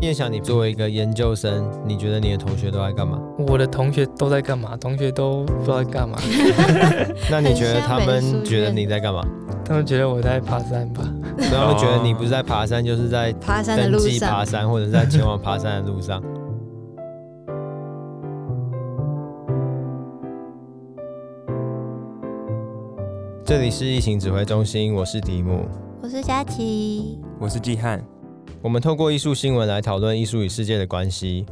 念想，你作为一个研究生，你觉得你的同学都在干嘛？我的同学都在干嘛？同学都不知道在干嘛。那你觉得他们觉得你在干嘛？他们觉得我在爬山吧。他们觉得你不是在爬山，就是在爬山的路上，爬山或者是在前往爬山的路上。这里是疫情指挥中心，我是迪姆，我是佳琪，我是季汉。我们透过艺术新闻来讨论艺术与世界的关系。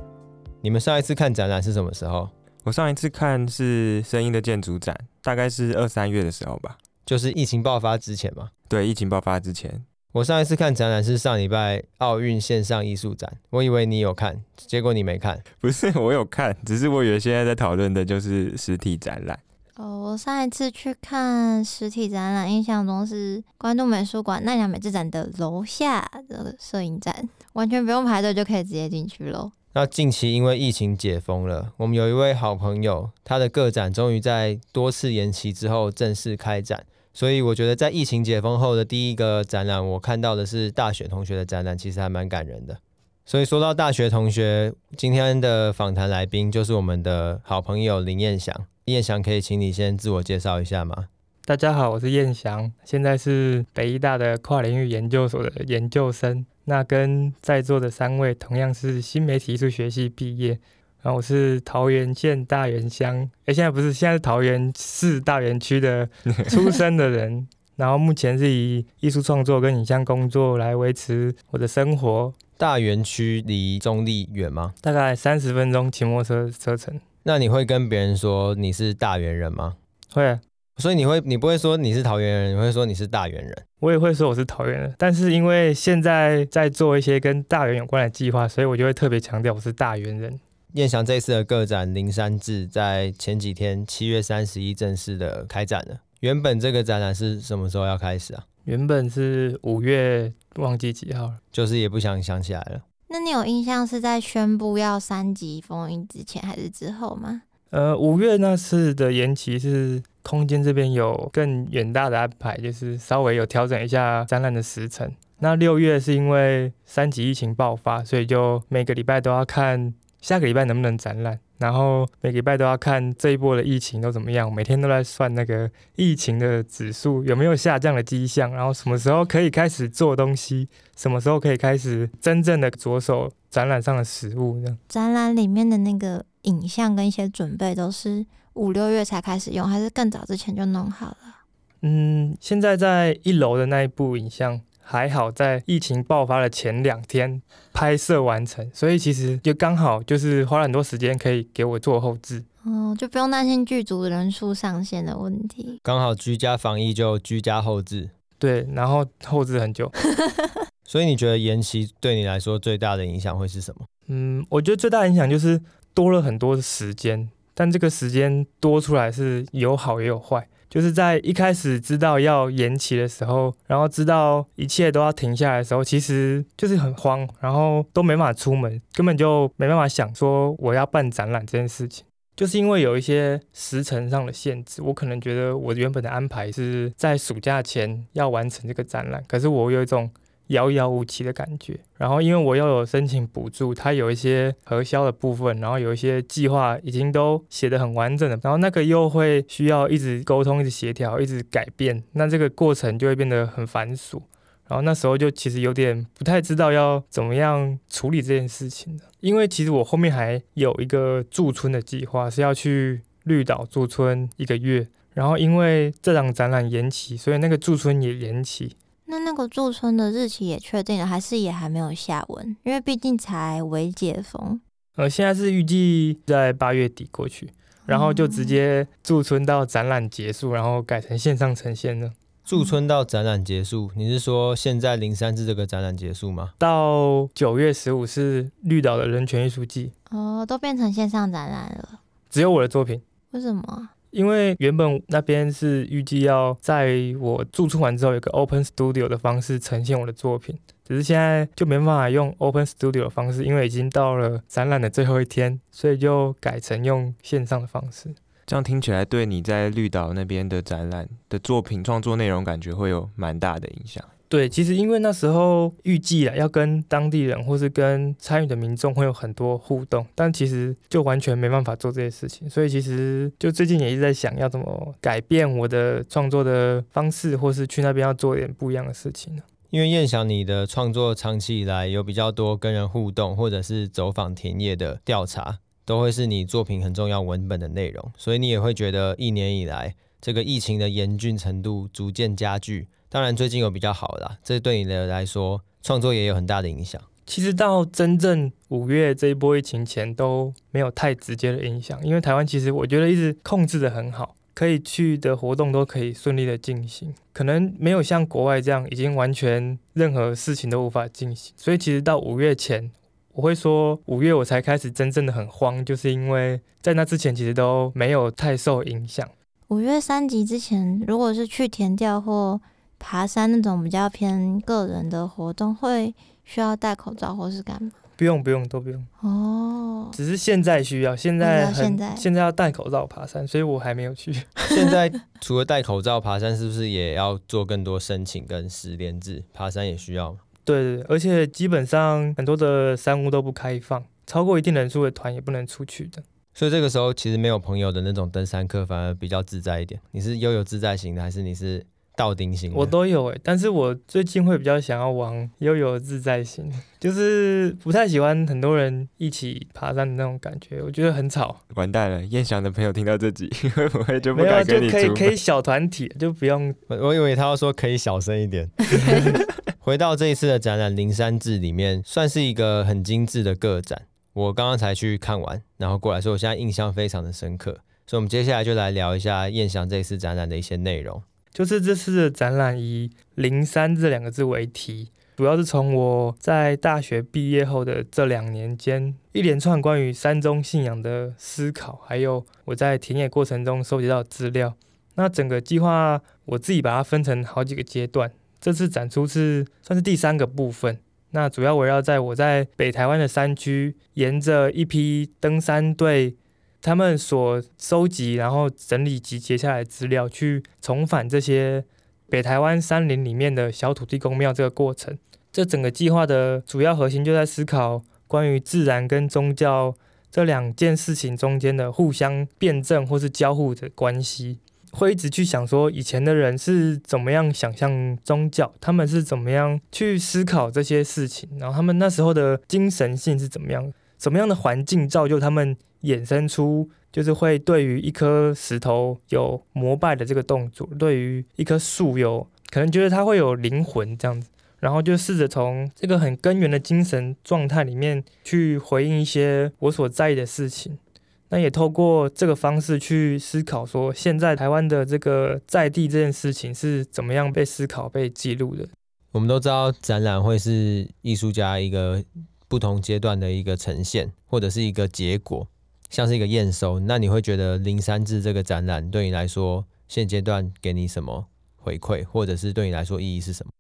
你们上一次看展览是什么时候？我上一次看是声音的建筑展，大概是二三月的时候吧，就是疫情爆发之前嘛。对，疫情爆发之前。我上一次看展览是上礼拜奥运线上艺术展，我以为你有看，结果你没看。不是，我有看，只是我以为现在在讨论的就是实体展览。哦，我上一次去看实体展览，印象中是关渡美术馆奈良美智展的楼下的摄影展，完全不用排队就可以直接进去喽。那近期因为疫情解封了，我们有一位好朋友，他的个展终于在多次延期之后正式开展，所以我觉得在疫情解封后的第一个展览，我看到的是大雪同学的展览，其实还蛮感人的。所以说到大学同学，今天的访谈来宾就是我们的好朋友林彦翔。彦翔，可以请你先自我介绍一下吗？大家好，我是彦翔，现在是北艺大的跨领域研究所的研究生。那跟在座的三位同样是新媒体艺术学系毕业。然后我是桃园县大园乡，哎，现在不是，现在是桃园市大园区的出生的人。然后目前是以艺术创作跟影像工作来维持我的生活。大园区离中立远吗？大概三十分钟骑摩托车车程。那你会跟别人说你是大园人吗？会啊，所以你会，你不会说你是桃园人，你会说你是大园人。我也会说我是桃园人，但是因为现在在做一些跟大园有关的计划，所以我就会特别强调我是大园人。彦翔这次的个展《灵山志》在前几天七月三十一正式的开展了。原本这个展览是什么时候要开始啊？原本是五月，忘记几号了，就是也不想想起来了。那你有印象是在宣布要三级封印之前还是之后吗？呃，五月那次的延期是空间这边有更远大的安排，就是稍微有调整一下展览的时程。那六月是因为三级疫情爆发，所以就每个礼拜都要看下个礼拜能不能展览。然后每个礼拜都要看这一波的疫情都怎么样，每天都在算那个疫情的指数有没有下降的迹象，然后什么时候可以开始做东西，什么时候可以开始真正的着手展览上的实物这样。展览里面的那个影像跟一些准备都是五六月才开始用，还是更早之前就弄好了？嗯，现在在一楼的那一部影像。还好，在疫情爆发的前两天拍摄完成，所以其实就刚好就是花了很多时间可以给我做后置，哦，就不用担心剧组人数上限的问题。刚好居家防疫就居家后置，对，然后后置很久。所以你觉得延期对你来说最大的影响会是什么？嗯，我觉得最大的影响就是多了很多的时间，但这个时间多出来是有好也有坏。就是在一开始知道要延期的时候，然后知道一切都要停下来的时候，其实就是很慌，然后都没办法出门，根本就没办法想说我要办展览这件事情。就是因为有一些时程上的限制，我可能觉得我原本的安排是在暑假前要完成这个展览，可是我有一种。遥遥无期的感觉，然后因为我又有申请补助，它有一些核销的部分，然后有一些计划已经都写得很完整了，然后那个又会需要一直沟通、一直协调、一直改变，那这个过程就会变得很繁琐，然后那时候就其实有点不太知道要怎么样处理这件事情的，因为其实我后面还有一个驻村的计划是要去绿岛驻村一个月，然后因为这场展览延期，所以那个驻村也延期。那那个驻村的日期也确定了，还是也还没有下文？因为毕竟才微解封。呃，现在是预计在八月底过去，然后就直接驻村到展览结束，然后改成线上呈现了。驻村到展览结束，你是说现在零三至这个展览结束吗？到九月十五是绿岛的人权艺术季。哦，都变成线上展览了。只有我的作品？为什么？因为原本那边是预计要在我驻村完之后，有个 Open Studio 的方式呈现我的作品，只是现在就没办法用 Open Studio 的方式，因为已经到了展览的最后一天，所以就改成用线上的方式。这样听起来，对你在绿岛那边的展览的作品创作内容，感觉会有蛮大的影响。对，其实因为那时候预计啊，要跟当地人或是跟参与的民众会有很多互动，但其实就完全没办法做这些事情。所以其实就最近也一直在想要怎么改变我的创作的方式，或是去那边要做一点不一样的事情呢？因为燕翔你的创作长期以来有比较多跟人互动，或者是走访田野的调查，都会是你作品很重要文本的内容，所以你也会觉得一年以来这个疫情的严峻程度逐渐加剧。当然，最近有比较好啦，这对你的来说创作也有很大的影响。其实到真正五月这一波疫情前都没有太直接的影响，因为台湾其实我觉得一直控制得很好，可以去的活动都可以顺利的进行，可能没有像国外这样已经完全任何事情都无法进行。所以其实到五月前，我会说五月我才开始真正的很慌，就是因为在那之前其实都没有太受影响。五月三级之前，如果是去田调或爬山那种比较偏个人的活动，会需要戴口罩或是干嘛？不用不用都不用哦，只是现在需要，现在很现在现在要戴口罩爬山，所以我还没有去。现在除了戴口罩爬山，是不是也要做更多申请跟十连制？爬山也需要。对，而且基本上很多的山屋都不开放，超过一定人数的团也不能出去的。所以这个时候其实没有朋友的那种登山客反而比较自在一点。你是悠游自在型的，还是你是？到顶型我都有诶，但是我最近会比较想要往悠游自在型，就是不太喜欢很多人一起爬山的那种感觉，我觉得很吵。完蛋了，燕翔的朋友听到这集会不会就不敢跟你没有，就可以可以小团体，就不用。我我以为他要说可以小声一点。回到这一次的展览《灵山志》里面，算是一个很精致的个展。我刚刚才去看完，然后过来说，我现在印象非常的深刻。所以，我们接下来就来聊一下彦翔这次展览的一些内容。就是这次的展览以“零三”这两个字为题，主要是从我在大学毕业后的这两年间，一连串关于山中信仰的思考，还有我在田野过程中收集到的资料。那整个计划我自己把它分成好几个阶段，这次展出是算是第三个部分。那主要围绕在我在北台湾的山区，沿着一批登山队。他们所收集、然后整理、集结下来资料，去重返这些北台湾山林里面的小土地公庙这个过程。这整个计划的主要核心就在思考关于自然跟宗教这两件事情中间的互相辩证或是交互的关系。会一直去想说，以前的人是怎么样想象宗教，他们是怎么样去思考这些事情，然后他们那时候的精神性是怎么样，什么样的环境造就他们。衍生出就是会对于一颗石头有膜拜的这个动作，对于一棵树有可能觉得它会有灵魂这样子，然后就试着从这个很根源的精神状态里面去回应一些我所在意的事情。那也透过这个方式去思考说，现在台湾的这个在地这件事情是怎么样被思考、被记录的。我们都知道展览会是艺术家一个不同阶段的一个呈现，或者是一个结果。像是一个验收，那你会觉得灵山志这个展览对你来说，现阶段给你什么回馈，或者是对你来说意义是什么？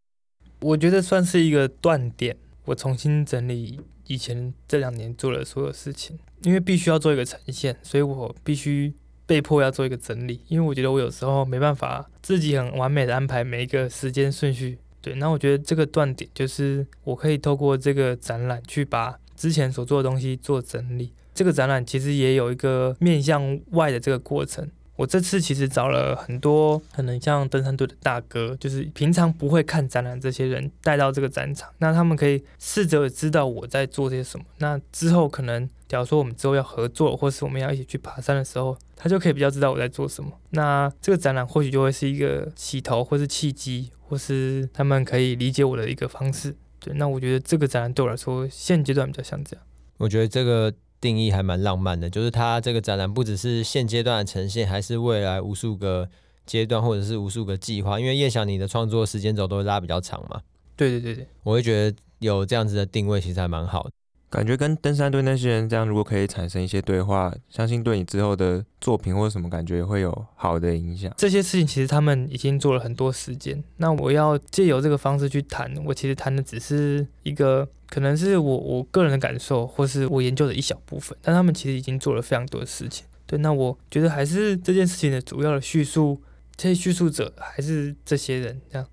我觉得算是一个断点，我重新整理以前这两年做的所有事情，因为必须要做一个呈现，所以我必须被迫要做一个整理，因为我觉得我有时候没办法自己很完美的安排每一个时间顺序。对，那我觉得这个断点就是我可以透过这个展览去把之前所做的东西做整理。这个展览其实也有一个面向外的这个过程。我这次其实找了很多可能像登山队的大哥，就是平常不会看展览这些人带到这个展场，那他们可以试着知道我在做些什么。那之后可能假如说我们之后要合作，或是我们要一起去爬山的时候，他就可以比较知道我在做什么。那这个展览或许就会是一个起头，或是契机，或是他们可以理解我的一个方式。对，那我觉得这个展览对我来说现阶段比较像这样。我觉得这个。定义还蛮浪漫的，就是它这个展览不只是现阶段的呈现，还是未来无数个阶段或者是无数个计划。因为叶翔你的创作时间轴都会拉比较长嘛。对对对对，我会觉得有这样子的定位其实还蛮好的。感觉跟登山队那些人这样，如果可以产生一些对话，相信对你之后的作品或者什么感觉会有好的影响。这些事情其实他们已经做了很多时间，那我要借由这个方式去谈，我其实谈的只是一个可能是我我个人的感受，或是我研究的一小部分，但他们其实已经做了非常多的事情。对，那我觉得还是这件事情的主要的叙述，这些叙述者还是这些人这样。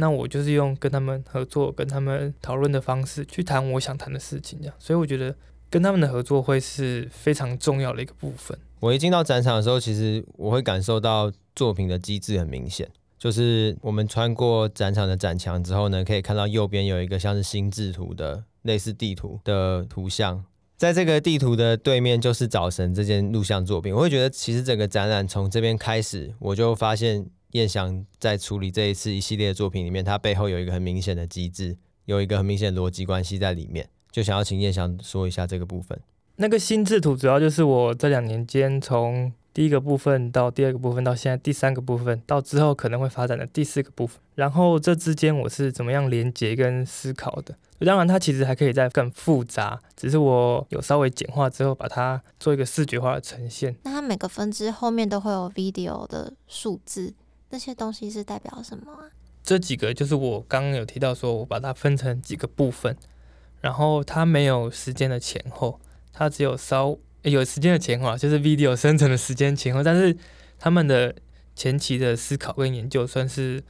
那我就是用跟他们合作、跟他们讨论的方式去谈我想谈的事情，这样。所以我觉得跟他们的合作会是非常重要的一个部分。我一进到展场的时候，其实我会感受到作品的机制很明显，就是我们穿过展场的展墙之后呢，可以看到右边有一个像是心智图的类似地图的图像，在这个地图的对面就是早神这件录像作品。我会觉得其实整个展览从这边开始，我就发现彦翔在处理这一次一系列的作品里面，它背后有一个很明显的机制，有一个很明显的逻辑关系在里面，就想要请燕翔说一下这个部分。那个心智图主要就是我这两年间从第一个部分到第二个部分到现在第三个部分到之后可能会发展的第四个部分，然后这之间我是怎么样连接跟思考的？当然它其实还可以再更复杂，只是我有稍微简化之后把它做一个视觉化的呈现。那它每个分支后面都会有 video 的数字，这些东西是代表什么啊？这几个就是我刚刚有提到说我把它分成几个部分，然后它没有时间的前后。它只有稍有时间的前后，就是 video 生成的时间前后，但是他们的前期的思考跟研究算是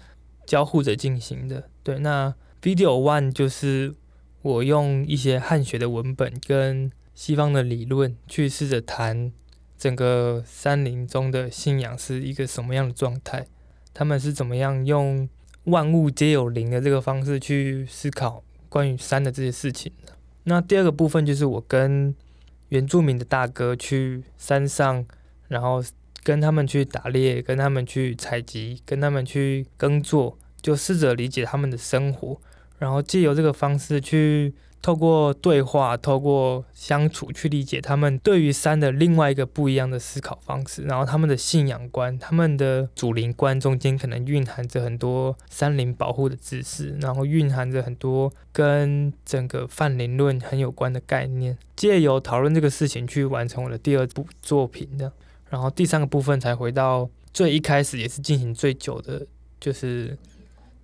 交互着进行的。对，那 video one 就是我用一些汉学的文本跟西方的理论去试着谈整个山林中的信仰是一个什么样的状态，他们是怎么样用万物皆有灵的这个方式去思考关于山的这些事情的。那第二个部分就是我跟原住民的大哥去山上，然后跟他们去打猎，跟他们去采集，跟他们去耕作，就试着理解他们的生活，然后借由这个方式去透过对话，透过相处去理解他们对于山的另外一个不一样的思考方式，然后他们的信仰观，他们的祖灵观中间可能蕴含着很多山林保护的知识，然后蕴含着很多跟整个泛灵论很有关的概念。借由讨论这个事情去完成我的第二部作品的，然后第三个部分才回到最一开始也是进行最久的，就是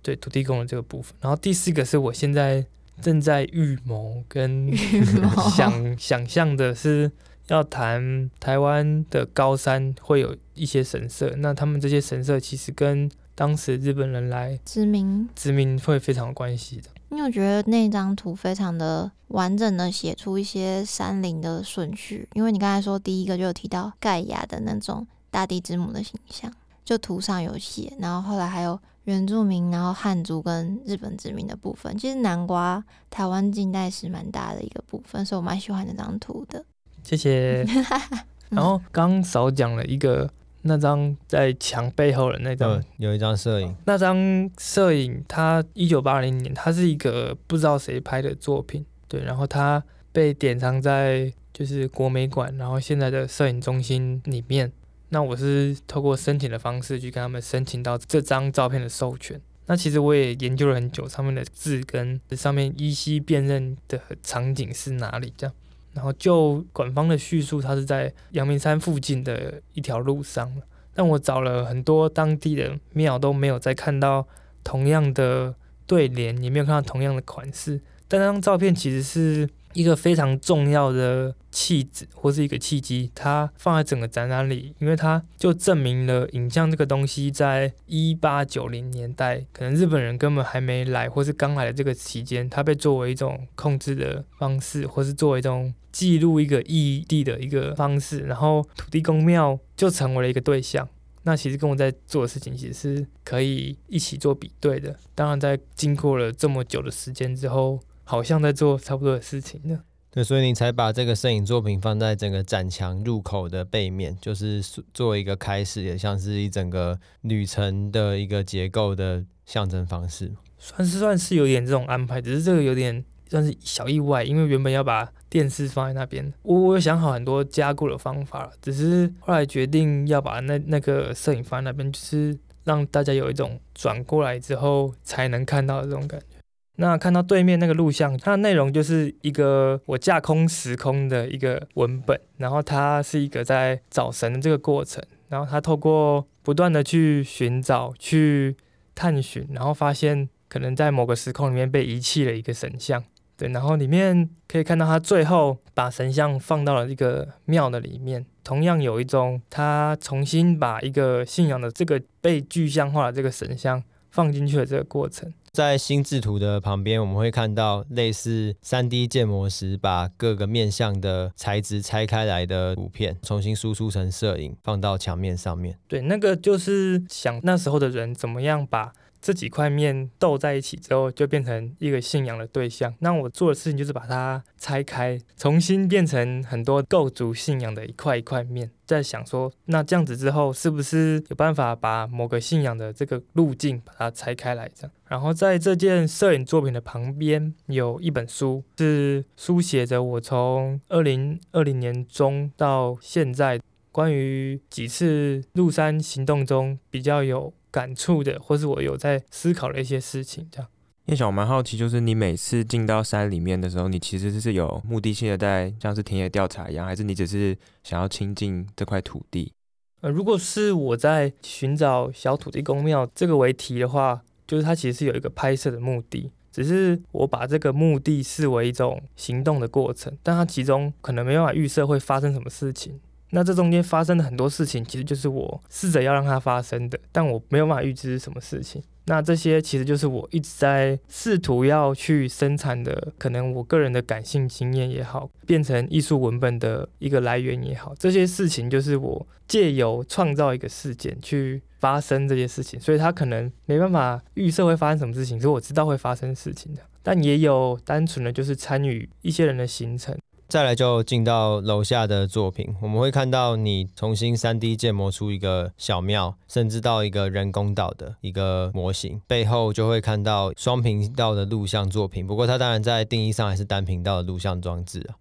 对土地公的这个部分。然后第四个是我现在正在预谋跟 想想象的是要谈台湾的高山会有一些神社，那他们这些神社其实跟当时日本人来殖民。殖民会非常有关系的。因为我觉得那张图非常的完整的写出一些山林的顺序，因为你刚才说第一个就有提到盖亚的那种大地之母的形象，就图上有写，然后后来还有原住民，然后汉族跟日本殖民的部分，其实南瓜台湾近代史蛮大的一个部分，所以我蛮喜欢那张图的。谢谢。然后刚少讲了一个。那张在墙背后的那张，嗯，有一张摄影。那张摄影，它一九八零年，它是一个不知道谁拍的作品，对。然后它被典藏在就是国美馆，然后现在的摄影中心里面。那我是透过申请的方式去跟他们申请到这张照片的授权。那其实我也研究了很久，上面的字跟上面依稀辨认的场景是哪里这样。然后就官方的叙述，它是在阳明山附近的一条路上。但我找了很多当地的庙，都没有再看到同样的对联，也没有看到同样的款式。但那张照片其实是。一个非常重要的契机或是一个契机，它放在整个展览里，因为它就证明了影像这个东西，在一八九零年代，可能日本人根本还没来，或是刚来的这个期间，它被作为一种控制的方式，或是作为一种记录一个异地的一个方式，然后土地公庙就成为了一个对象。那其实跟我在做的事情，其实是可以一起做比对的。当然，在经过了这么久的时间之后。好像在做差不多的事情呢。对，所以你才把这个摄影作品放在整个展墙入口的背面，就是作为一个开始，也像是一整个旅程的一个结构的象征方式。算是算是有点这种安排，只是这个有点算是小意外，因为原本要把电视放在那边，我我有想好很多加固的方法，只是后来决定要把那那个摄影放在那边，就是让大家有一种转过来之后才能看到的这种感觉。那看到对面那个录像，它的内容就是一个我架空时空的一个文本，然后它是一个在找神的这个过程，然后他透过不断的去寻找、去探寻，然后发现可能在某个时空里面被遗弃了一个神像，对，然后里面可以看到他最后把神像放到了一个庙的里面，同样有一种他重新把一个信仰的这个被具象化的这个神像。放进去的这个过程。在心智图的旁边，我们会看到类似 3D 建模时把各个面向的材质拆开来的图片，重新输出成摄影，放到墙面上面。对，那个就是想那时候的人怎么样把。这几块面斗在一起之后，就变成一个信仰的对象。那我做的事情就是把它拆开，重新变成很多构筑信仰的一块一块面。在想说，那这样子之后，是不是有办法把某个信仰的这个路径把它拆开来？这样。然后在这件摄影作品的旁边有一本书，是书写着我从二零二零年中到现在关于几次入山行动中比较有。感触的，或是我有在思考的一些事情，这样。叶小，我蛮好奇，就是你每次进到山里面的时候，你其实是有目的性的在，像是田野调查一样，还是你只是想要亲近这块土地？呃，如果是我在寻找小土地公庙这个为题的话，就是它其实是有一个拍摄的目的，只是我把这个目的视为一种行动的过程，但它其中可能没办法预设会发生什么事情。那这中间发生的很多事情，其实就是我试着要让它发生的，但我没有办法预知什么事情。那这些其实就是我一直在试图要去生产的，可能我个人的感性经验也好，变成艺术文本的一个来源也好，这些事情就是我借由创造一个事件去发生这些事情，所以它可能没办法预设会发生什么事情，所以我知道会发生事情的，但也有单纯的就是参与一些人的行程。再来就进到楼下的作品，我们会看到你重新三 D 建模出一个小庙，甚至到一个人工岛的一个模型，背后就会看到双频道的录像作品。不过它当然在定义上还是单频道的录像装置啊。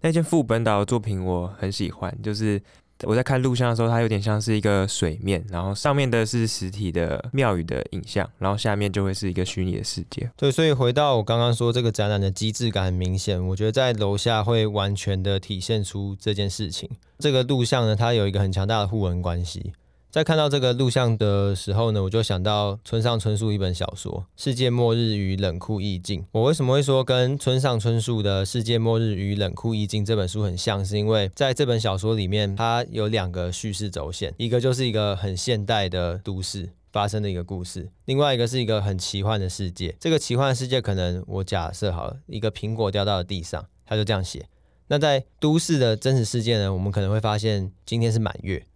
那件副本岛的作品我很喜欢，就是。我在看录像的时候，它有点像是一个水面，然后上面的是实体的庙宇的影像，然后下面就会是一个虚拟的世界。对，所以回到我刚刚说这个展览的机制感很明显，我觉得在楼下会完全的体现出这件事情。这个录像呢，它有一个很强大的互文关系。在看到这个录像的时候呢，我就想到村上春树一本小说《世界末日与冷酷意境》。我为什么会说跟村上春树的《世界末日与冷酷意境》这本书很像？是因为在这本小说里面，它有两个叙事轴线，一个就是一个很现代的都市发生的一个故事，另外一个是一个很奇幻的世界。这个奇幻的世界，可能我假设好了，一个苹果掉到了地上，他就这样写。那在都市的真实世界呢，我们可能会发现今天是满月。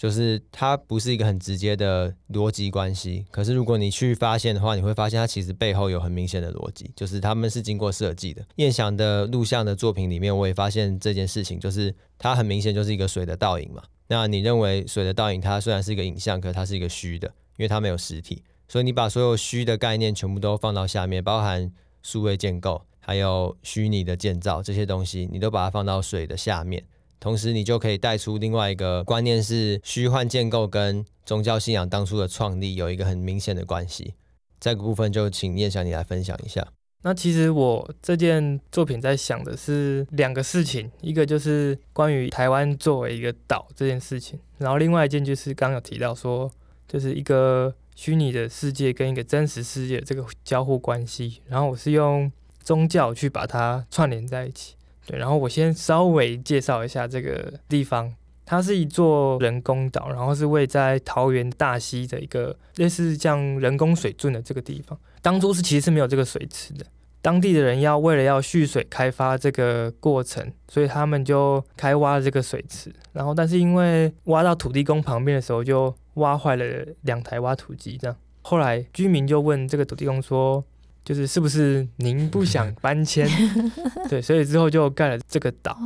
就是它不是一个很直接的逻辑关系，可是如果你去发现的话，你会发现它其实背后有很明显的逻辑，就是他们是经过设计的。彦翔的录像的作品里面，我也发现这件事情，就是它很明显就是一个水的倒影嘛。那你认为水的倒影，它虽然是一个影像，可是它是一个虚的，因为它没有实体，所以你把所有虚的概念全部都放到下面，包含数位建构，还有虚拟的建造这些东西，你都把它放到水的下面。同时，你就可以带出另外一个观念，是虚幻建构跟宗教信仰当初的创立有一个很明显的关系。这个部分就请念翔你来分享一下。那其实我这件作品在想的是两个事情，一个就是关于台湾作为一个岛这件事情，然后另外一件就是刚有提到说，就是一个虚拟的世界跟一个真实世界这个交互关系，然后我是用宗教去把它串联在一起。然后我先稍微介绍一下这个地方，它是一座人工岛，然后是位在桃园大溪的一个类似像人工水圳的这个地方。当初是其实是没有这个水池的，当地的人要为了要蓄水开发这个过程，所以他们就开挖了这个水池。然后但是因为挖到土地公旁边的时候，就挖坏了两台挖土机，这样。后来居民就问这个土地公说。就是是不是您不想 搬迁？对，所以之后就盖了这个岛。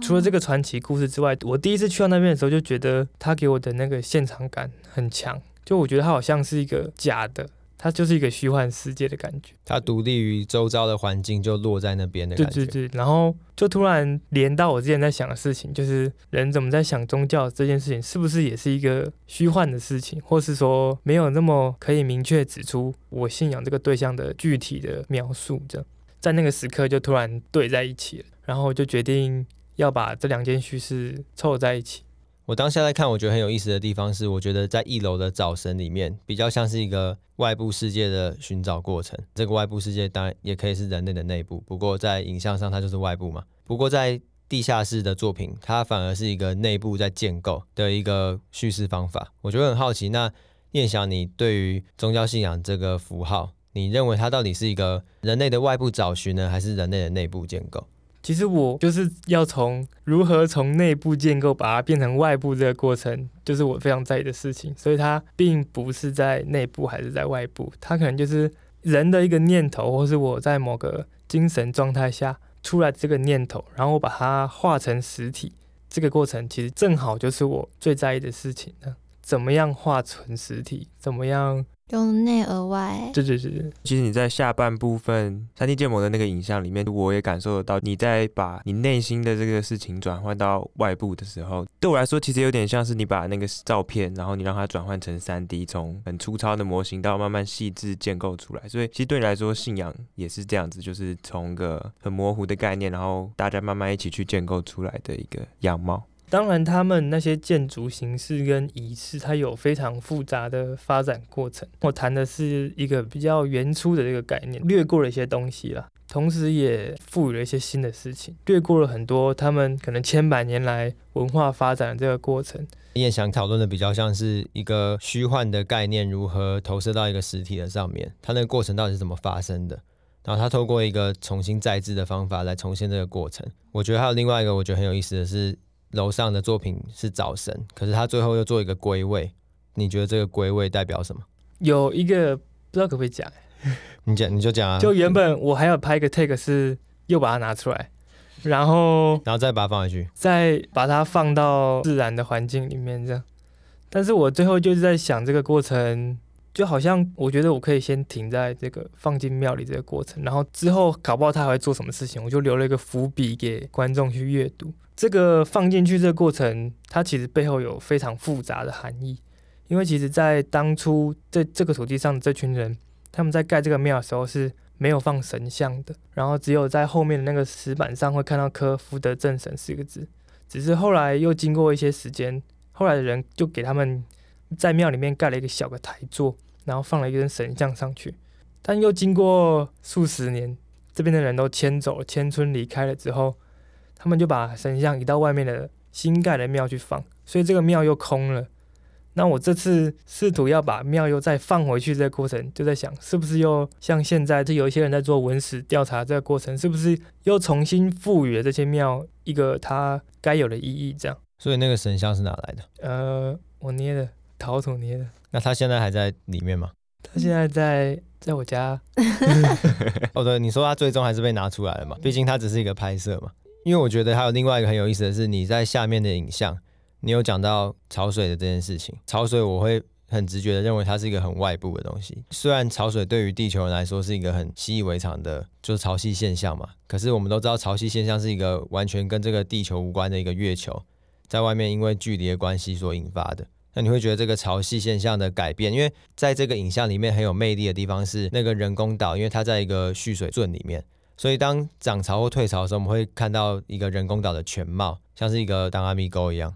除了这个传奇故事之外，我第一次去到那边的时候，就觉得他给我的那个现场感很强。就我觉得它好像是一个假的。它就是一个虚幻世界的感觉，它独立于周遭的环境，就落在那边的感觉。对对对，然后就突然连到我之前在想的事情，就是人怎么在想宗教这件事情，是不是也是一个虚幻的事情，或是说没有那么可以明确指出我信仰这个对象的具体的描述？这样在那个时刻就突然对在一起了，然后就决定要把这两件叙事凑在一起。我当下在看，我觉得很有意思的地方是，我觉得在一楼的早神里面，比较像是一个外部世界的寻找过程。这个外部世界当然也可以是人类的内部，不过在影像上它就是外部嘛。不过在地下室的作品，它反而是一个内部在建构的一个叙事方法。我觉得很好奇，那彦翔，你对于宗教信仰这个符号，你认为它到底是一个人类的外部找寻呢，还是人类的内部建构？其实我就是要从如何从内部建构把它变成外部这个过程，就是我非常在意的事情。所以它并不是在内部还是在外部，它可能就是人的一个念头，或是我在某个精神状态下出来这个念头，然后我把它化成实体。这个过程其实正好就是我最在意的事情呢。怎么样化成实体？怎么样？由内而外，对对对。其实你在下半部分 3D 建模的那个影像里面，我也感受得到你在把你内心的这个事情转换到外部的时候，对我来说，其实有点像是你把那个照片，然后你让它转换成 3D，从很粗糙的模型到慢慢细致建构出来。所以，其实对你来说，信仰也是这样子，就是从个很模糊的概念，然后大家慢慢一起去建构出来的一个样貌。当然，他们那些建筑形式跟仪式，它有非常复杂的发展过程。我谈的是一个比较原初的这个概念，略过了一些东西啦，同时也赋予了一些新的事情，略过了很多他们可能千百年来文化发展的这个过程。你也想讨论的比较像是一个虚幻的概念如何投射到一个实体的上面，它那个过程到底是怎么发生的？然后他透过一个重新再制的方法来重现这个过程。我觉得还有另外一个我觉得很有意思的是。楼上的作品是早神，可是他最后又做一个归位，你觉得这个归位代表什么？有一个不知道可不可以讲，你讲你就讲啊。就原本我还要拍一个 take 是又把它拿出来，然后然后再把它放回去，再把它放到自然的环境里面这样。但是我最后就是在想这个过程，就好像我觉得我可以先停在这个放进庙里这个过程，然后之后搞不好他还会做什么事情，我就留了一个伏笔给观众去阅读。这个放进去这个过程，它其实背后有非常复杂的含义。因为其实，在当初在这个土地上的这群人，他们在盖这个庙的时候是没有放神像的，然后只有在后面的那个石板上会看到科“福德正神”四个字。只是后来又经过一些时间，后来的人就给他们在庙里面盖了一个小的台座，然后放了一根神像上去。但又经过数十年，这边的人都迁走了，迁村离开了之后。他们就把神像移到外面的新盖的庙去放，所以这个庙又空了。那我这次试图要把庙又再放回去，这个过程就在想，是不是又像现在就有一些人在做文史调查，这个过程是不是又重新赋予了这些庙一个它该有的意义？这样。所以那个神像是哪来的？呃，我捏的，陶土捏的。那他现在还在里面吗？他现在在在我家。哦，对，你说他最终还是被拿出来了嘛？毕竟它只是一个拍摄嘛。因为我觉得还有另外一个很有意思的是，你在下面的影像，你有讲到潮水的这件事情。潮水我会很直觉的认为它是一个很外部的东西。虽然潮水对于地球人来说是一个很习以为常的，就是潮汐现象嘛。可是我们都知道，潮汐现象是一个完全跟这个地球无关的一个月球，在外面因为距离的关系所引发的。那你会觉得这个潮汐现象的改变，因为在这个影像里面很有魅力的地方是那个人工岛，因为它在一个蓄水圳里面。所以当涨潮或退潮的时候，我们会看到一个人工岛的全貌，像是一个当阿米沟一样。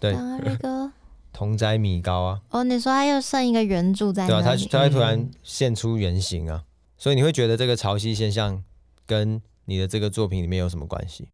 对，当阿米沟，同仔米高啊。哦，你说它又剩一个圆柱在那里。对啊，它它会突然现出原形啊。嗯、所以你会觉得这个潮汐现象跟你的这个作品里面有什么关系？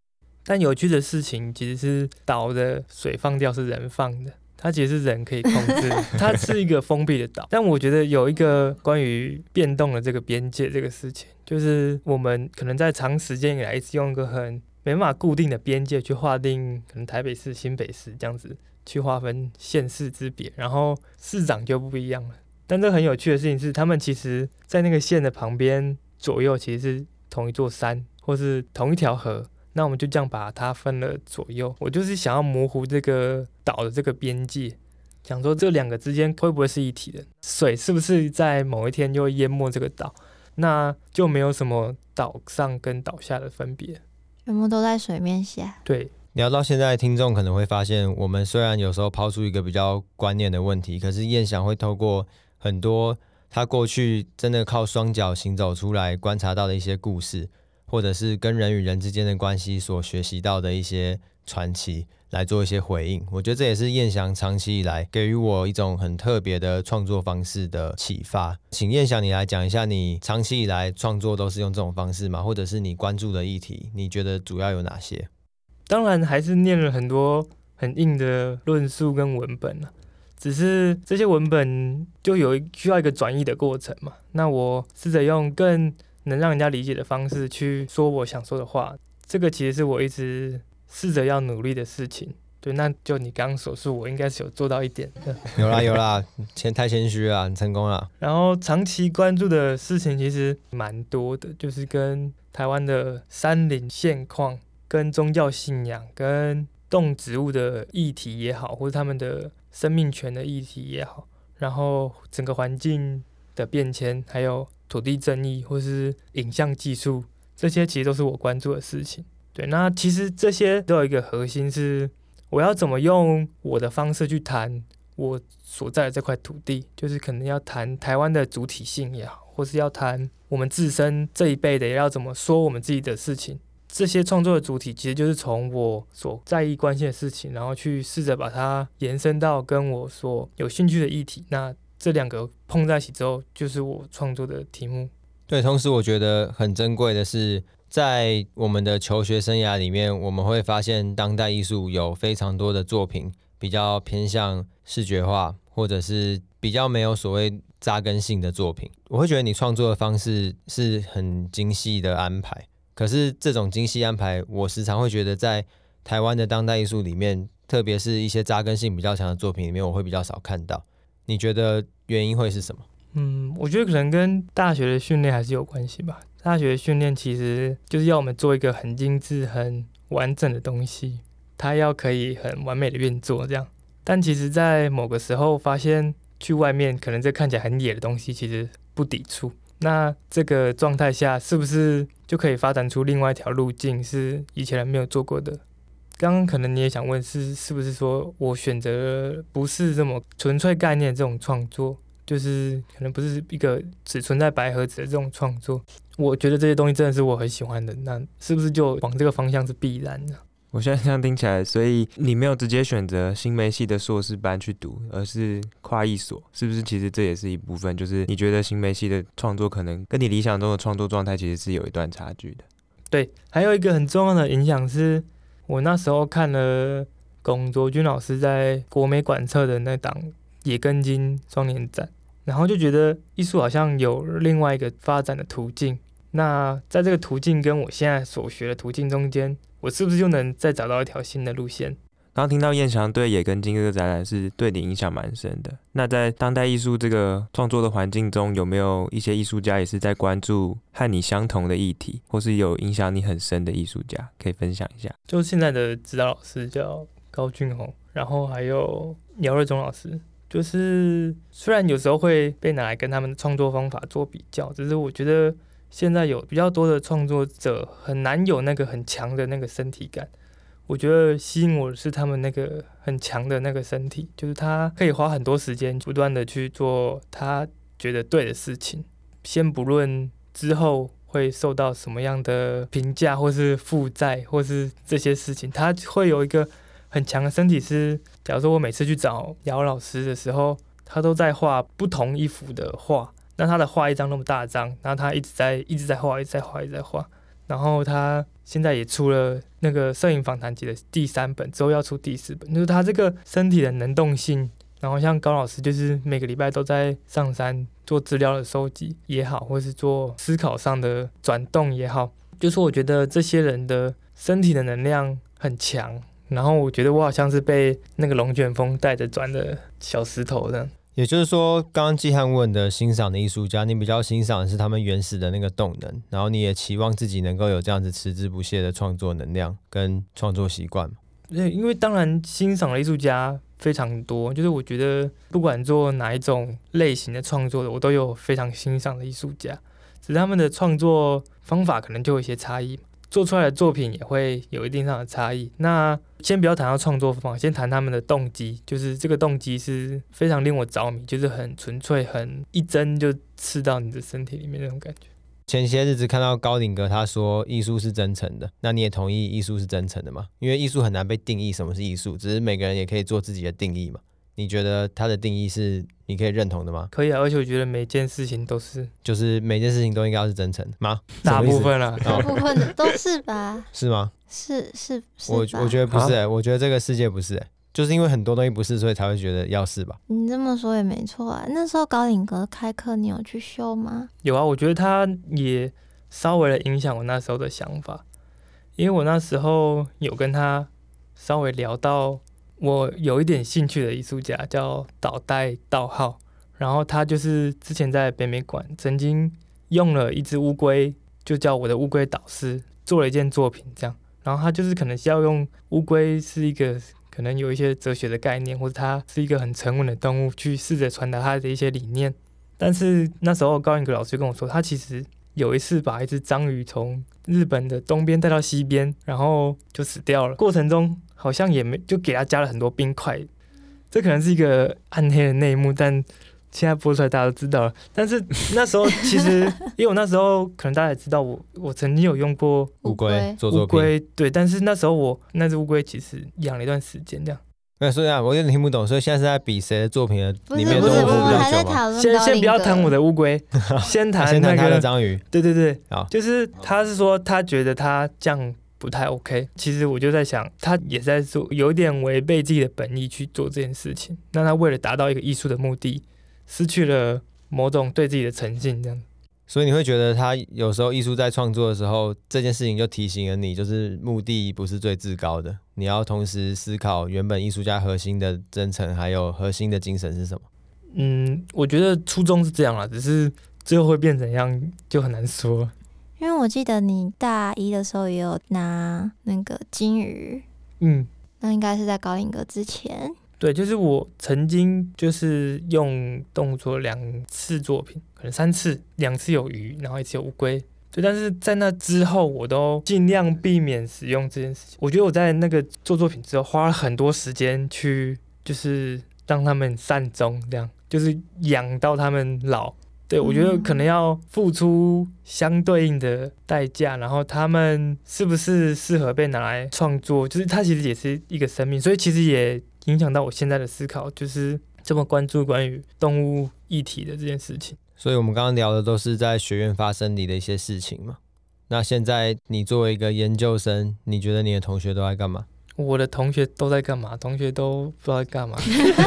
但有趣的事情其实是岛的水放掉是人放的。它其实是人可以控制，它是一个封闭的岛。但我觉得有一个关于变动的这个边界这个事情，就是我们可能在长时间以来一直用一个很没办法固定的边界去划定，可能台北市、新北市这样子去划分县市之别，然后市长就不一样了。但这很有趣的事情是，他们其实在那个县的旁边左右其实是同一座山，或是同一条河。那我们就这样把它分了左右。我就是想要模糊这个岛的这个边界，想说这两个之间会不会是一体的？水是不是在某一天就会淹没这个岛？那就没有什么岛上跟岛下的分别，全部都在水面下。对，聊到现在，听众可能会发现，我们虽然有时候抛出一个比较观念的问题，可是燕翔会透过很多他过去真的靠双脚行走出来观察到的一些故事。或者是跟人与人之间的关系所学习到的一些传奇来做一些回应，我觉得这也是燕翔长期以来给予我一种很特别的创作方式的启发。请燕翔你来讲一下，你长期以来创作都是用这种方式吗？或者是你关注的议题，你觉得主要有哪些？当然还是念了很多很硬的论述跟文本了。只是这些文本就有需要一个转译的过程嘛。那我试着用更能让人家理解的方式去说我想说的话，这个其实是我一直试着要努力的事情。对，那就你刚刚所述，我应该是有做到一点 的。有啦有啦，谦太谦虚了，你成功了。然后长期关注的事情其实蛮多的，就是跟台湾的山林现况、跟宗教信仰、跟动植物的议题也好，或者他们的生命权的议题也好，然后整个环境的变迁，还有土地争议，或是影像技术，这些其实都是我关注的事情。对，那其实这些都有一个核心是，我要怎么用我的方式去谈我所在的这块土地，就是可能要谈台湾的主体性也好，或是要谈我们自身这一辈的要怎么说我们自己的事情。这些创作的主体其实就是从我所在意关心的事情，然后去试着把它延伸到跟我所有兴趣的议题。那这两个碰在一起之后，就是我创作的题目。对，同时我觉得很珍贵的是，在我们的求学生涯里面，我们会发现当代艺术有非常多的作品比较偏向视觉化，或者是比较没有所谓扎根性的作品。我会觉得你创作的方式是很精细的安排。可是这种精细安排，我时常会觉得在台湾的当代艺术里面，特别是一些扎根性比较强的作品里面，我会比较少看到。你觉得原因会是什么？嗯，我觉得可能跟大学的训练还是有关系吧。大学的训练其实就是要我们做一个很精致、很完整的东西，它要可以很完美的运作这样。但其实，在某个时候发现，去外面可能这看起来很野的东西，其实不抵触。那这个状态下，是不是就可以发展出另外一条路径，是以前人没有做过的？刚刚可能你也想问是，是不是说我选择不是这么纯粹概念这种创作，就是可能不是一个只存在白盒子的这种创作？我觉得这些东西真的是我很喜欢的，那是不是就往这个方向是必然的？我现在这样听起来，所以你没有直接选择新媒系的硕士班去读，而是跨一所，是不是？其实这也是一部分，就是你觉得新媒系的创作可能跟你理想中的创作状态其实是有一段差距的。对，还有一个很重要的影响是，我那时候看了龚卓君老师在国美馆测的那档《野根金双年展》，然后就觉得艺术好像有另外一个发展的途径。那在这个途径跟我现在所学的途径中间，我是不是就能再找到一条新的路线？刚听到燕翔对野根金这个展览是对你影响蛮深的。那在当代艺术这个创作的环境中，有没有一些艺术家也是在关注和你相同的议题，或是有影响你很深的艺术家，可以分享一下？就现在的指导老师叫高俊宏，然后还有姚瑞忠老师。就是虽然有时候会被拿来跟他们的创作方法做比较，只是我觉得。现在有比较多的创作者很难有那个很强的那个身体感，我觉得吸引我的是他们那个很强的那个身体，就是他可以花很多时间不断的去做他觉得对的事情，先不论之后会受到什么样的评价或是负债或是这些事情，他会有一个很强的身体是，假如说我每次去找姚老师的时候，他都在画不同一幅的画。那他的画一张那么大张，然后他一直在一直在画，一直在画，一直在画。然后他现在也出了那个摄影访谈集的第三本，之后要出第四本。就是他这个身体的能动性，然后像高老师，就是每个礼拜都在上山做资料的收集也好，或是做思考上的转动也好，就是我觉得这些人的身体的能量很强。然后我觉得我好像是被那个龙卷风带着转的小石头这样。也就是说，刚刚季汉问的欣赏的艺术家，你比较欣赏的是他们原始的那个动能，然后你也期望自己能够有这样子持之不懈的创作能量跟创作习惯。对，因为当然欣赏的艺术家非常多，就是我觉得不管做哪一种类型的创作的，我都有非常欣赏的艺术家，只是他们的创作方法可能就有一些差异。做出来的作品也会有一定上的差异。那先不要谈到创作方，先谈他们的动机。就是这个动机是非常令我着迷，就是很纯粹，很一针就刺到你的身体里面那种感觉。前些日子看到高鼎哥他说艺术是真诚的，那你也同意艺术是真诚的吗？因为艺术很难被定义什么是艺术，只是每个人也可以做自己的定义嘛。你觉得它的定义是你可以认同的吗？可以啊，而且我觉得每件事情都是，就是每件事情都应该要是真诚的吗？大部分了，大部分的都是吧？是吗？是是，是我我觉得不是、欸，我觉得这个世界不是、欸，就是因为很多东西不是，所以才会觉得要是吧？你这么说也没错啊。那时候高领阁开课，你有去修吗？有啊，我觉得他也稍微的影响我那时候的想法，因为我那时候有跟他稍微聊到，我有一点兴趣的艺术家叫岛袋道浩，然后他就是之前在北美馆曾经用了一只乌龟，就叫我的乌龟导师，做了一件作品这样。然后他就是可能需要用乌龟是一个可能有一些哲学的概念，或者它是一个很沉稳的动物，去试着传达他的一些理念。但是那时候高领阁老师跟我说，他其实有一次把一只章鱼从日本的东边带到西边，然后就死掉了。过程中好像也没就给他加了很多冰块，这可能是一个暗黑的内幕，但。现在播出来，大家都知道了。但是那时候其实，因为我那时候可能大家也知道我，我我曾经有用过乌龟做乌龟，对。但是那时候我那只乌龟其实养了一段时间，这样。那所以啊，我有点听不懂。所以现在是在比谁的作品的里面不是不是，都活比较久吗？先先不要谈我的乌龟，先谈 先谈那个他的章鱼。对对对，好，就是他是说他觉得他这样不太 OK。其实我就在想，他也在做有点违背自己的本意去做这件事情。那他为了达到一个艺术的目的。失去了某种对自己的诚信，这样。所以你会觉得他有时候艺术在创作的时候，这件事情就提醒了你，就是目的不是最至高的，你要同时思考原本艺术家核心的真诚，还有核心的精神是什么。嗯，我觉得初衷是这样啦，只是最后会变怎样就很难说。因为我记得你大一的时候也有拿那个金鱼，嗯，那应该是在高音阁之前。对，就是我曾经就是用动物做两次作品，可能三次，两次有鱼，然后一次有乌龟。对，但是在那之后，我都尽量避免使用这件事情。我觉得我在那个做作品之后，花了很多时间去，就是让他们善终，这样就是养到他们老。对，我觉得可能要付出相对应的代价，然后他们是不是适合被拿来创作，就是它其实也是一个生命，所以其实也。影响到我现在的思考，就是这么关注关于动物议题的这件事情。所以，我们刚刚聊的都是在学院发生你的一些事情嘛。那现在你作为一个研究生，你觉得你的同学都在干嘛？我的同学都在干嘛？同学都不知道在干嘛。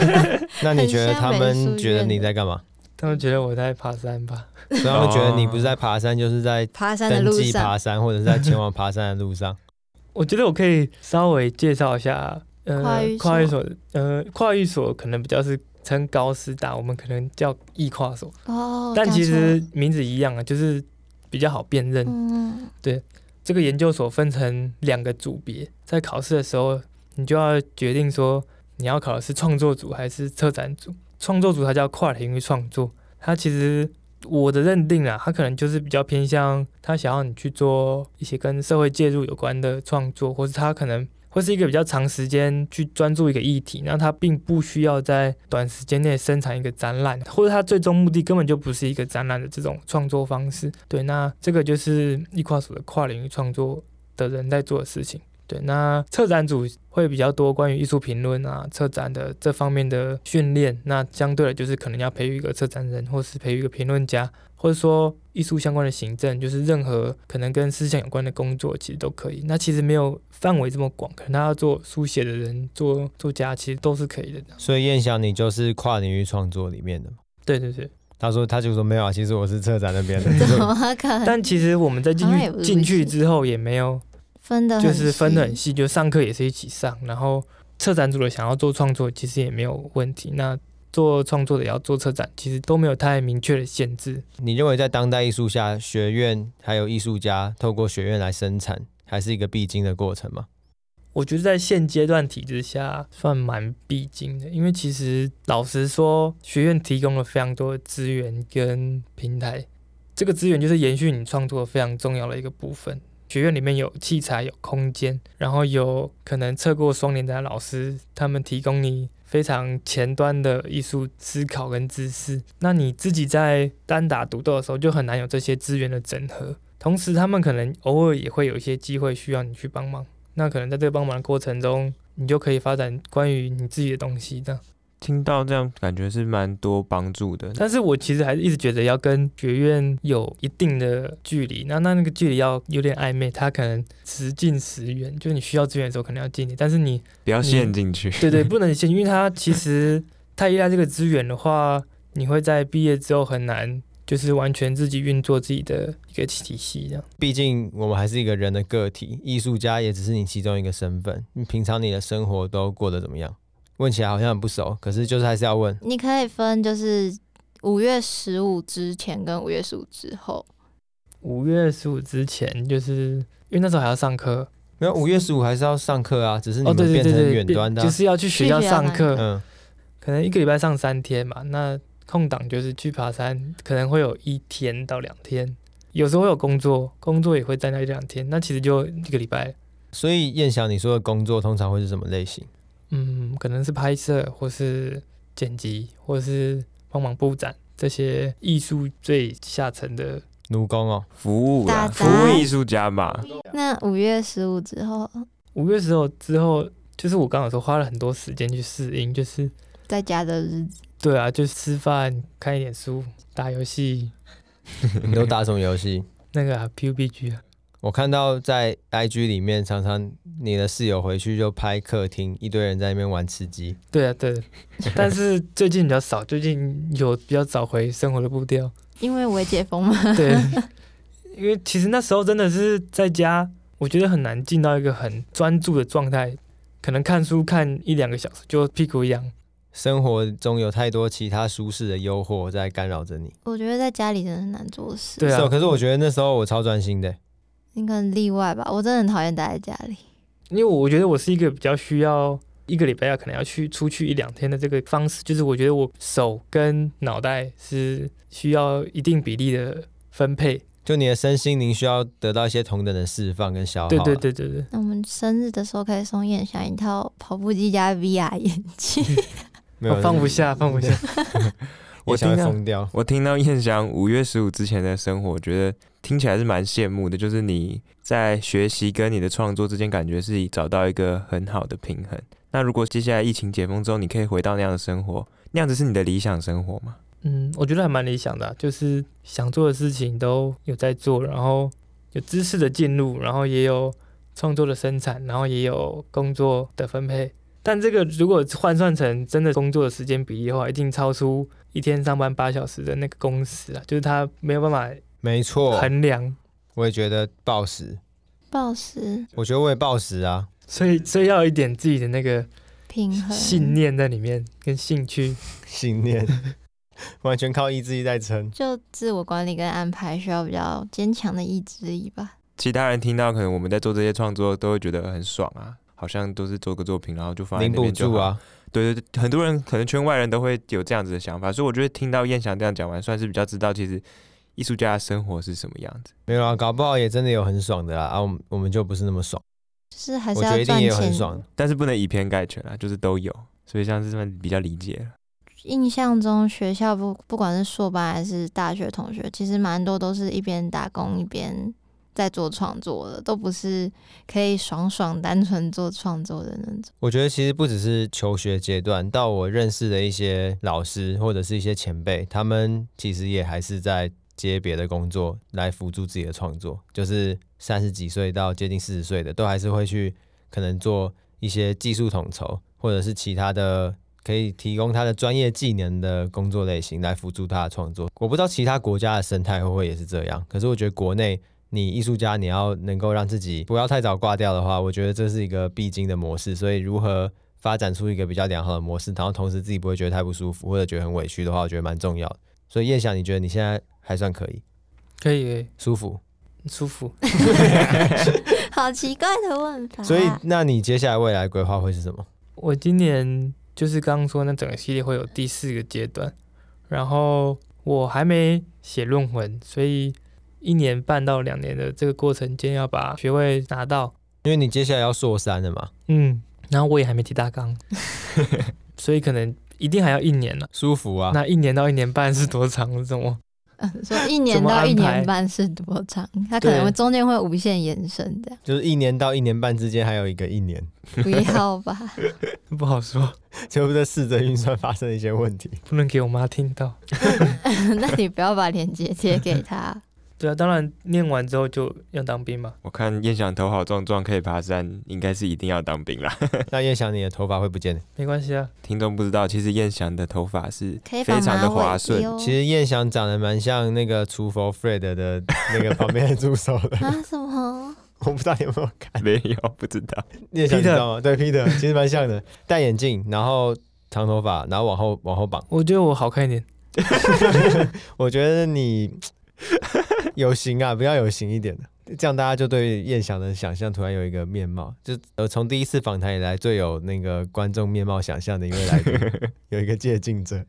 那你觉得他们觉得你在干嘛？他们觉得我在爬山吧。所以他们觉得你不是在爬山，就是在爬山的路上，爬山或者是在前往爬山的路上。我觉得我可以稍微介绍一下。呃，跨域所，呃，跨域所可能比较是称高师大，我们可能叫艺跨所。哦，但其实名字一样啊，就是比较好辨认。嗯，对，这个研究所分成两个组别，在考试的时候，你就要决定说你要考的是创作组还是策展组。创作组它叫跨领域创作，它其实我的认定啊，它可能就是比较偏向他想要你去做一些跟社会介入有关的创作，或是他可能。会是一个比较长时间去专注一个议题，那它并不需要在短时间内生产一个展览，或者它最终目的根本就不是一个展览的这种创作方式。对，那这个就是艺跨所的跨领域创作的人在做的事情。对，那策展组会比较多关于艺术评论啊、策展的这方面的训练，那相对的就是可能要培育一个策展人，或是培育一个评论家。或者说艺术相关的行政，就是任何可能跟思想有关的工作，其实都可以。那其实没有范围这么广，可能他要做书写的人、做作家，其实都是可以的。所以燕翔，你就是跨领域创作里面的吗？对对对，他说他就说没有啊，其实我是策展那边的。怎么可能？但其实我们在进去进去之后也没有分的，就是分的很细，就上课也是一起上。然后策展组的想要做创作，其实也没有问题。那做创作的也要做策展，其实都没有太明确的限制。你认为在当代艺术下，学院还有艺术家透过学院来生产，还是一个必经的过程吗？我觉得在现阶段体制下，算蛮必经的。因为其实老实说，学院提供了非常多的资源跟平台，这个资源就是延续你创作非常重要的一个部分。学院里面有器材、有空间，然后有可能测过双年的老师，他们提供你。非常前端的艺术思考跟知识，那你自己在单打独斗的时候就很难有这些资源的整合。同时，他们可能偶尔也会有一些机会需要你去帮忙。那可能在这个帮忙的过程中，你就可以发展关于你自己的东西。这样，听到这样感觉是蛮多帮助的。但是我其实还是一直觉得要跟学院有一定的距离，那那那个距离要有点暧昧，他可能时近时远，就你需要资源的时候可能要近点，但是你不要陷进去。对 对，不能陷，因为他其实太依赖这个资源的话，你会在毕业之后很难。就是完全自己运作自己的一个体系，这样。毕竟我们还是一个人的个体，艺术家也只是你其中一个身份。你平常你的生活都过得怎么样？问起来好像很不熟，可是就是还是要问。你可以分，就是五月十五之前跟五月十五之后。五月十五之前，就是因为那时候还要上课。没有，五月十五还是要上课啊，只是你们变成远端的，就是要去学校上课。嗯，可能一个礼拜上三天嘛，那。空档就是去爬山，可能会有一天到两天，有时候会有工作，工作也会在那一两天，那其实就一个礼拜。所以燕翔，你说的工作通常会是什么类型？嗯，可能是拍摄，或是剪辑，或是帮忙布展这些艺术最下层的奴工哦，服务啊，服务艺术家嘛。那五月十五之后，五月十五之后，就是我刚刚说花了很多时间去适应，就是在家的日子。对啊，就吃饭、看一点书、打游戏。你都打什么游戏？那个啊，PUBG 啊。我看到在 IG 里面，常常你的室友回去就拍客厅，一堆人在那边玩吃鸡。对啊，对。但是最近比较少，最近有比较找回生活的步调。因为我解封嘛。对。因为其实那时候真的是在家，我觉得很难进到一个很专注的状态，可能看书看一两个小时就屁股痒。生活中有太多其他舒适的诱惑在干扰着你。我觉得在家里真的很难做事。对啊，可是我觉得那时候我超专心的。你可能例外吧，我真的很讨厌待在家里。因为我觉得我是一个比较需要一个礼拜要可能要去出去一两天的这个方式，就是我觉得我手跟脑袋是需要一定比例的分配。就你的身心灵需要得到一些同等的释放跟消耗。对对对对对。那我们生日的时候可以送燕翔一套跑步机加 VR 眼镜。没有、哦，放不下，放不下。我听到疯掉。我听到燕翔五月十五之前的生活，我觉得听起来是蛮羡慕的。就是你在学习跟你的创作之间，感觉是找到一个很好的平衡。那如果接下来疫情解封之后，你可以回到那样的生活，那样子是你的理想生活吗？嗯，我觉得还蛮理想的啊，就是想做的事情都有在做，然后有知识的进入，然后也有创作的生产，然后也有工作的分配。但这个如果换算成真的工作的时间比例的话，一定超出一天上班八小时的那个工时啊，就是他没有办法，没错，衡量。我也觉得暴食，暴食，我觉得我也暴食啊，所以所以要有一点自己的那个平衡。信念在里面，跟兴趣。信念，完全靠意志力在撑，就自我管理跟安排需要比较坚强的意志力吧。其他人听到可能我们在做这些创作，都会觉得很爽啊。好像都是做个作品，然后就放在那边就好啊。对对对，很多人可能圈外人都会有这样子的想法，所以我觉得听到燕翔这样讲完，算是比较知道其实艺术家的生活是什么样子。没有啊，搞不好也真的有很爽的啦。啊，我们我们就不是那么爽，就是还是要赚钱，我觉得一定也有很爽，但是不能以偏概全啊，就是都有。所以像是这么比较理解。印象中学校不不管是硕班还是大学同学，其实蛮多都是一边打工一边。在做创作的都不是可以爽爽单纯做创作的那种。我觉得其实不只是求学阶段，到我认识的一些老师或者是一些前辈，他们其实也还是在接别的工作来辅助自己的创作。就是三十几岁到接近四十岁的，都还是会去可能做一些技术统筹，或者是其他的可以提供他的专业技能的工作类型来辅助他的创作。我不知道其他国家的生态会不会也是这样，可是我觉得国内。你艺术家，你要能够让自己不要太早挂掉的话，我觉得这是一个必经的模式。所以，如何发展出一个比较良好的模式，然后同时自己不会觉得太不舒服或者觉得很委屈的话，我觉得蛮重要的。所以，叶翔，你觉得你现在还算可以？可以，舒服，舒服。好奇怪的问法。所以，那你接下来未来规划会是什么？我今年就是刚刚说那整个系列会有第四个阶段，然后我还没写论文，所以。一年半到两年的这个过程间，要把学位拿到，因为你接下来要硕三了嘛。嗯，然后我也还没提大纲，所以可能一定还要一年了。舒服啊！那一年到一年半是多长？这种 说一年到一年半是多长？它可能中间会无限延伸的，就是一年到一年半之间还有一个一年。不要吧，不好说，就在试着运算发生一些问题，不能给我妈听到。那你不要把链接贴给他。对啊，当然念完之后就要当兵嘛。我看燕翔头好壮壮，可以爬山，应该是一定要当兵啦。那燕翔，你的头发会不见？没关系啊。听众不知道，其实燕翔的头发是非常的滑顺。其实燕翔长得蛮像那个厨佛 Fred 的那个旁边的助手的。啊？什么？我不知道你有没有看？没有，不知道。燕翔知道吗？对，Peter 其实蛮像的，戴眼镜，然后长头发，然后往后往后绑。我觉得我好看一点。我觉得你。有型啊，比较有型一点的，这样大家就对燕翔的想象突然有一个面貌，就呃从第一次访谈以来最有那个观众面貌想象的一位来宾，有一个借镜者。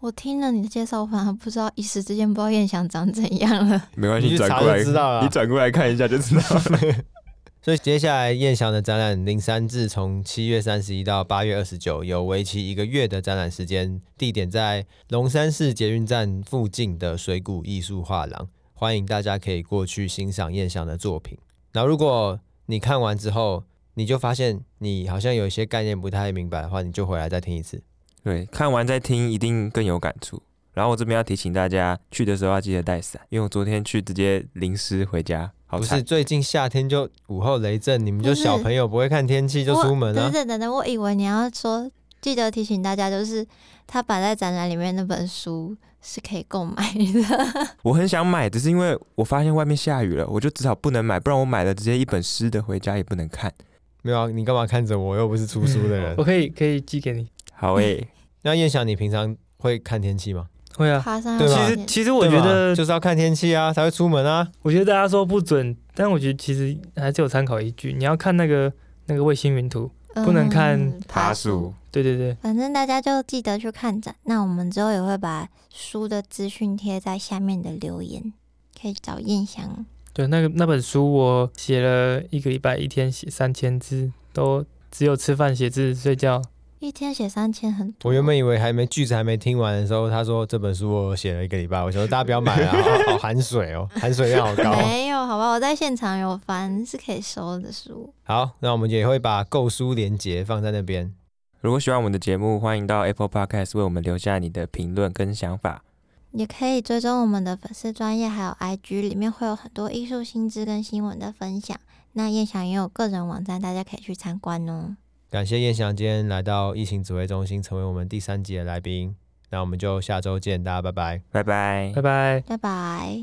我听了你的介绍，我反而不知道一时之间不知道燕翔长怎样了。没关系，你转过来知道了，你转过来看一下就知道了。所以接下来燕翔的展览《零三志》从七月三十一到八月二十九，有为期一个月的展览时间，地点在龙山市捷运站附近的水谷艺术画廊，欢迎大家可以过去欣赏燕翔的作品。那如果你看完之后，你就发现你好像有一些概念不太明白的话，你就回来再听一次。对，看完再听一定更有感触。然后我这边要提醒大家，去的时候要记得带伞，因为我昨天去直接淋湿回家。好不是最近夏天就午后雷阵，你们就小朋友不会看天气就出门啊？等等等等，我以为你要说记得提醒大家，就是他摆在展览里面那本书是可以购买的。我很想买，只是因为我发现外面下雨了，我就只好不能买，不然我买了直接一本湿的回家也不能看。没有啊，你干嘛看着我？又不是出书的人。我可以可以寄给你。好诶、欸，那燕翔，你平常会看天气吗？会啊，爬山。其实其实我觉得就是要看天气啊，才会出门啊。我觉得大家说不准，但我觉得其实还是有参考依据。你要看那个那个卫星云图，不能看爬树。对对对，反正大家就记得去看展。那我们之后也会把书的资讯贴在下面的留言，可以找印象。对，那个那本书我写了一个礼拜，一天写三千字，都只有吃饭、写字、睡觉。一天写三千很多。我原本以为还没句子还没听完的时候，他说这本书我写了一个礼拜，我说大家不要买 了，好，好含水哦，含水量好高。没有，好吧，我在现场有翻，是可以收的书。好，那我们也会把购书连结放在那边。如果喜欢我们的节目，欢迎到 Apple Podcast 为我们留下你的评论跟想法。也可以追踪我们的粉丝专业，还有 IG，里面会有很多艺术新知跟新闻的分享。那彦翔也有个人网站，大家可以去参观哦。感谢燕翔今天来到疫情指挥中心，成为我们第三集的来宾。那我们就下周见，大家拜拜，拜拜，拜拜，拜拜。